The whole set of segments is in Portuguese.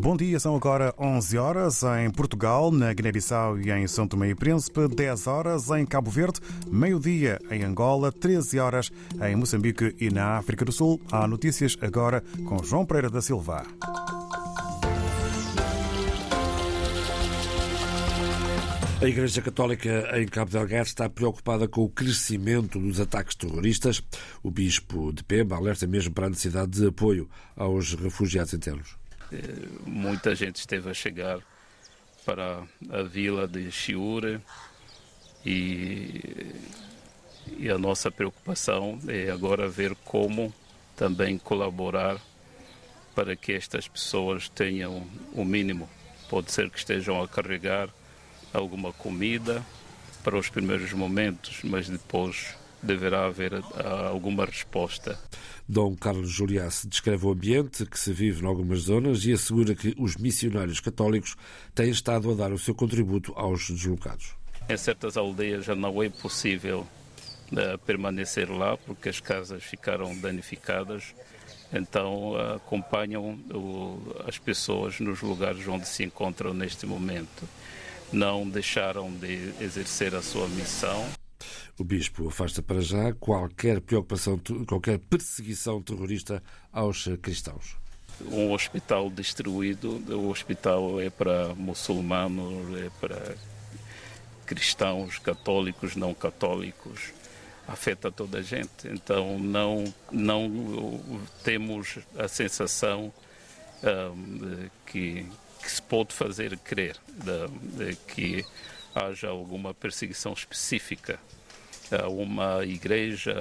Bom dia, são agora 11 horas em Portugal, na Guiné-Bissau e em São Tomé e Príncipe, 10 horas em Cabo Verde, meio-dia em Angola, 13 horas em Moçambique e na África do Sul. Há notícias agora com João Pereira da Silva. A Igreja Católica em Cabo Delgado está preocupada com o crescimento dos ataques terroristas. O bispo de Pemba alerta mesmo para a necessidade de apoio aos refugiados internos. Muita gente esteve a chegar para a vila de Chiure e, e a nossa preocupação é agora ver como também colaborar para que estas pessoas tenham o mínimo. Pode ser que estejam a carregar alguma comida para os primeiros momentos, mas depois deverá haver alguma resposta. Dom Carlos Juliás descreve o ambiente que se vive em algumas zonas e assegura que os missionários católicos têm estado a dar o seu contributo aos deslocados. Em certas aldeias já não é possível uh, permanecer lá porque as casas ficaram danificadas, então uh, acompanham as pessoas nos lugares onde se encontram neste momento não deixaram de exercer a sua missão. O bispo afasta para já qualquer preocupação, qualquer perseguição terrorista aos cristãos. Um hospital destruído, o hospital é para muçulmanos, é para cristãos, católicos, não católicos, afeta toda a gente. Então não, não temos a sensação um, que que se pode fazer crer de, de que haja alguma perseguição específica uma igreja,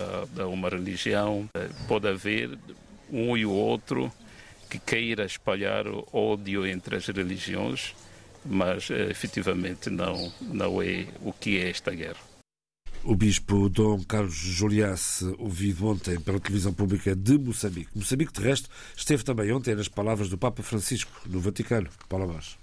uma religião. Pode haver um e o outro que queira espalhar ódio entre as religiões, mas efetivamente não, não é o que é esta guerra. O bispo Dom Carlos Juliás, ouvido ontem pela televisão pública de Moçambique. Moçambique, de resto, esteve também ontem nas palavras do Papa Francisco, no Vaticano. Paula Vaz.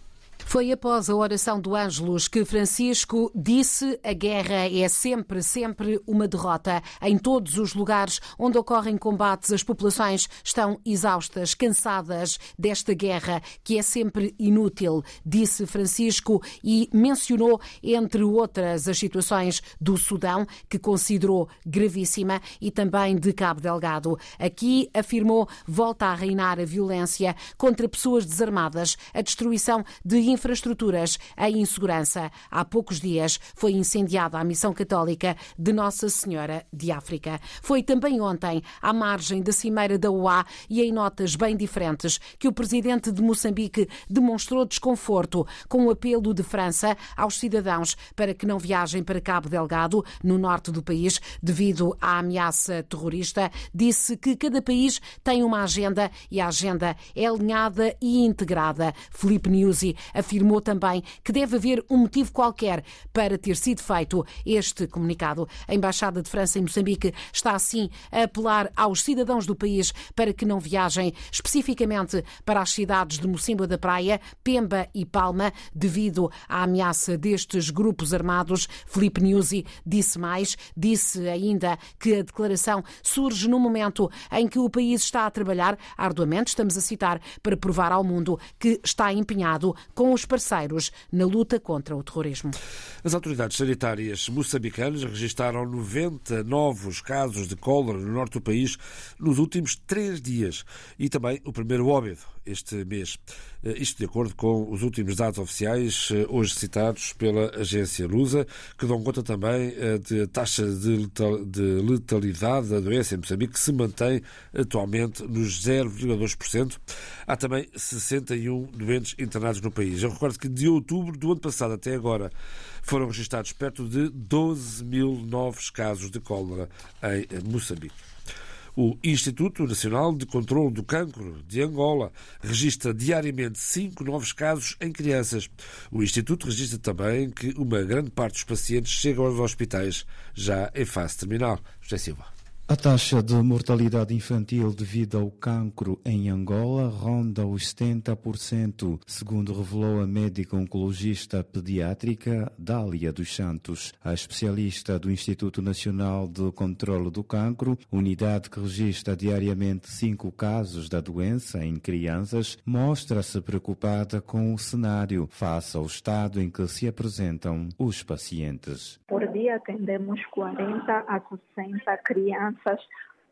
Foi após a oração do Ângelus que Francisco disse a guerra é sempre, sempre uma derrota. Em todos os lugares onde ocorrem combates, as populações estão exaustas, cansadas desta guerra, que é sempre inútil, disse Francisco e mencionou, entre outras, as situações do Sudão, que considerou gravíssima, e também de Cabo Delgado. Aqui, afirmou, volta a reinar a violência contra pessoas desarmadas, a destruição de infraestruturas em insegurança. Há poucos dias foi incendiada a missão católica de Nossa Senhora de África. Foi também ontem, à margem da Cimeira da OA e em notas bem diferentes, que o presidente de Moçambique demonstrou desconforto com o apelo de França aos cidadãos para que não viajem para Cabo Delgado, no norte do país, devido à ameaça terrorista. Disse que cada país tem uma agenda e a agenda é alinhada e integrada. Felipe Nyusi afirmou também que deve haver um motivo qualquer para ter sido feito este comunicado. A Embaixada de França em Moçambique está assim a apelar aos cidadãos do país para que não viajem especificamente para as cidades de Mocimboa da Praia, Pemba e Palma, devido à ameaça destes grupos armados. Felipe Nyusi disse mais, disse ainda que a declaração surge no momento em que o país está a trabalhar arduamente, estamos a citar, para provar ao mundo que está empenhado com os parceiros na luta contra o terrorismo. As autoridades sanitárias moçambicanas registaram 90 novos casos de cólera no norte do país nos últimos três dias e também o primeiro óbito este mês. Isto de acordo com os últimos dados oficiais, hoje citados pela agência Lusa, que dão conta também de taxa de letalidade da doença em Moçambique, que se mantém atualmente nos 0,2%. Há também 61 doentes internados no país. Eu recordo que de outubro do ano passado até agora foram registrados perto de 12 mil novos casos de cólera em Moçambique. O Instituto Nacional de Controlo do Cancro de Angola registra diariamente cinco novos casos em crianças. O Instituto registra também que uma grande parte dos pacientes chegam aos hospitais já em fase terminal. José Silva. A taxa de mortalidade infantil devido ao cancro em Angola ronda os 70%, segundo revelou a médica oncologista pediátrica Dália dos Santos. A especialista do Instituto Nacional de Controlo do Cancro, unidade que registra diariamente cinco casos da doença em crianças, mostra-se preocupada com o cenário face ao estado em que se apresentam os pacientes. Por dia atendemos 40 a 60 crianças crianças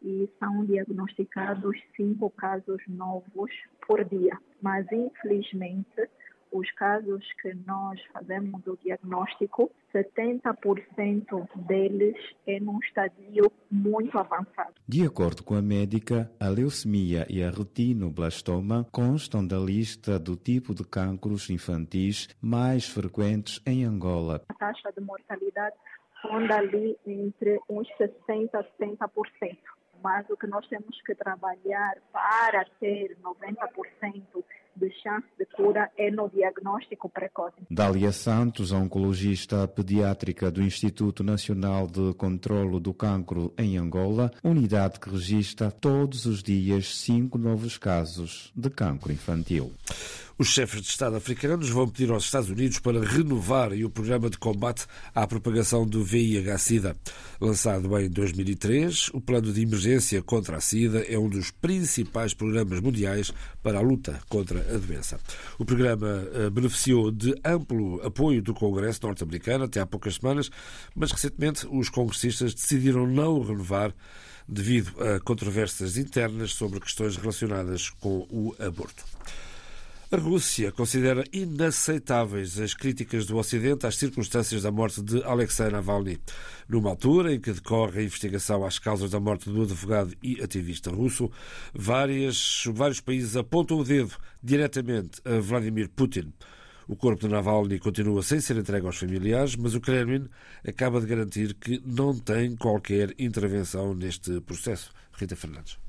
e são diagnosticados cinco casos novos por dia. Mas, infelizmente, os casos que nós fazemos o diagnóstico, 70% deles é num estadio muito avançado. De acordo com a médica, a leucemia e a retinoblastoma constam da lista do tipo de cancros infantis mais frequentes em Angola. A taxa de mortalidade ronda ali entre uns 60% a 70%. Mas o que nós temos que trabalhar para ter 90% de chance de cura é no diagnóstico precoce. Dália Santos, oncologista pediátrica do Instituto Nacional de Controlo do Cancro em Angola, unidade que registra todos os dias cinco novos casos de cancro infantil. Os chefes de Estado africanos vão pedir aos Estados Unidos para renovarem o programa de combate à propagação do VIH-Sida. Lançado em 2003, o plano de emergência contra a Sida é um dos principais programas mundiais para a luta contra a doença. O programa eh, beneficiou de amplo apoio do Congresso norte-americano até há poucas semanas, mas recentemente os congressistas decidiram não renovar devido a controvérsias internas sobre questões relacionadas com o aborto. A Rússia considera inaceitáveis as críticas do Ocidente às circunstâncias da morte de Alexei Navalny, numa altura em que decorre a investigação às causas da morte do advogado e ativista russo. Várias, vários países apontam o dedo diretamente a Vladimir Putin. O corpo de Navalny continua sem ser entregue aos familiares, mas o Kremlin acaba de garantir que não tem qualquer intervenção neste processo. Rita Fernandes.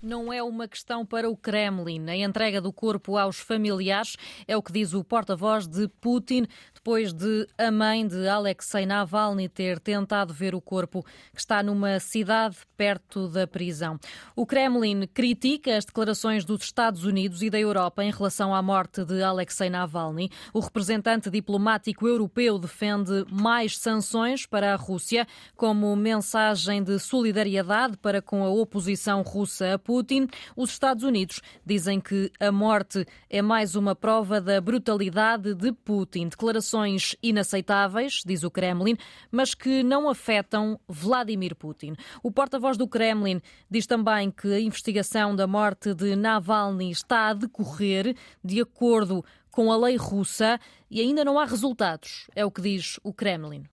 Não é uma questão para o Kremlin. A entrega do corpo aos familiares é o que diz o porta-voz de Putin, depois de a mãe de Alexei Navalny ter tentado ver o corpo que está numa cidade perto da prisão. O Kremlin critica as declarações dos Estados Unidos e da Europa em relação à morte de Alexei Navalny. O representante diplomático europeu defende mais sanções para a Rússia como mensagem de solidariedade para com a oposição russa Putin. Os Estados Unidos dizem que a morte é mais uma prova da brutalidade de Putin. Declarações inaceitáveis, diz o Kremlin, mas que não afetam Vladimir Putin. O porta-voz do Kremlin diz também que a investigação da morte de Navalny está a decorrer de acordo com a lei russa e ainda não há resultados, é o que diz o Kremlin.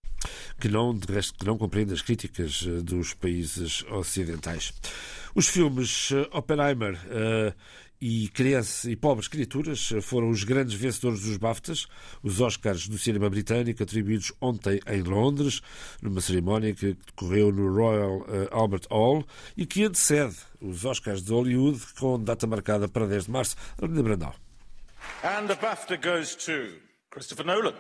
Que não, de resto, que não compreende as críticas eh, dos países ocidentais. Os filmes eh, Oppenheimer uh, e e Pobres Criaturas foram os grandes vencedores dos BAFTAs, os Oscars do cinema britânico, atribuídos ontem em Londres, numa cerimónia que decorreu no Royal Albert Hall e que antecede os Oscars de Hollywood, com data marcada para 10 de março. Arlinda Brandal. And the BAFTA goes to Christopher Nolan.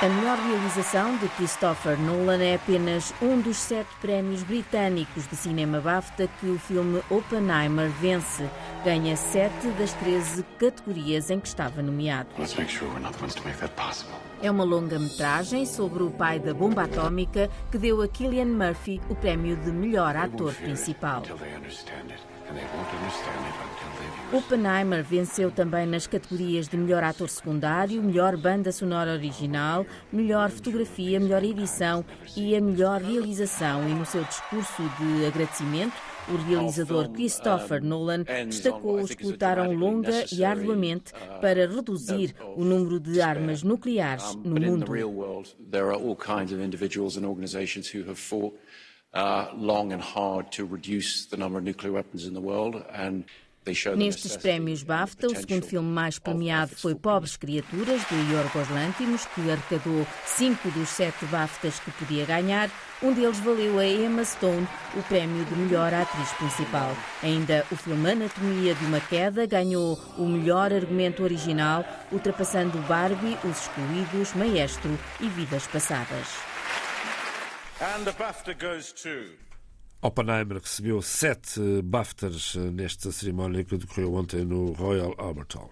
A melhor realização de Christopher Nolan é apenas um dos sete prémios britânicos de cinema BAFTA que o filme Oppenheimer vence. Ganha sete das 13 categorias em que estava nomeado. É uma longa-metragem sobre o pai da bomba atómica que deu a Killian Murphy o prémio de melhor ator principal. Oppenheimer venceu também nas categorias de melhor ator secundário, melhor banda sonora original, melhor fotografia, melhor edição e a melhor realização. E no seu discurso de agradecimento, o realizador Christopher Nolan destacou os que lutaram longa e arduamente para reduzir o número de armas nucleares no mundo. Uh, long and hard to reduce the number of nuclear weapons in the world and Nestes prémios BAFTA, o segundo filme mais premiado foi Pobres Criaturas, de Yorgos Lanthimos, que arrecadou cinco dos sete BAFTAs que podia ganhar. Um deles valeu a Emma Stone o prémio de melhor atriz principal. Ainda o filme Anatomia de uma Queda ganhou o melhor argumento original, ultrapassando Barbie, Os Excluídos, Maestro e Vidas Passadas. And the BAFTA goes to... Oppenheimer recebeu sete BAFTAs nesta cerimónia que decorreu ontem no Royal Albert Hall.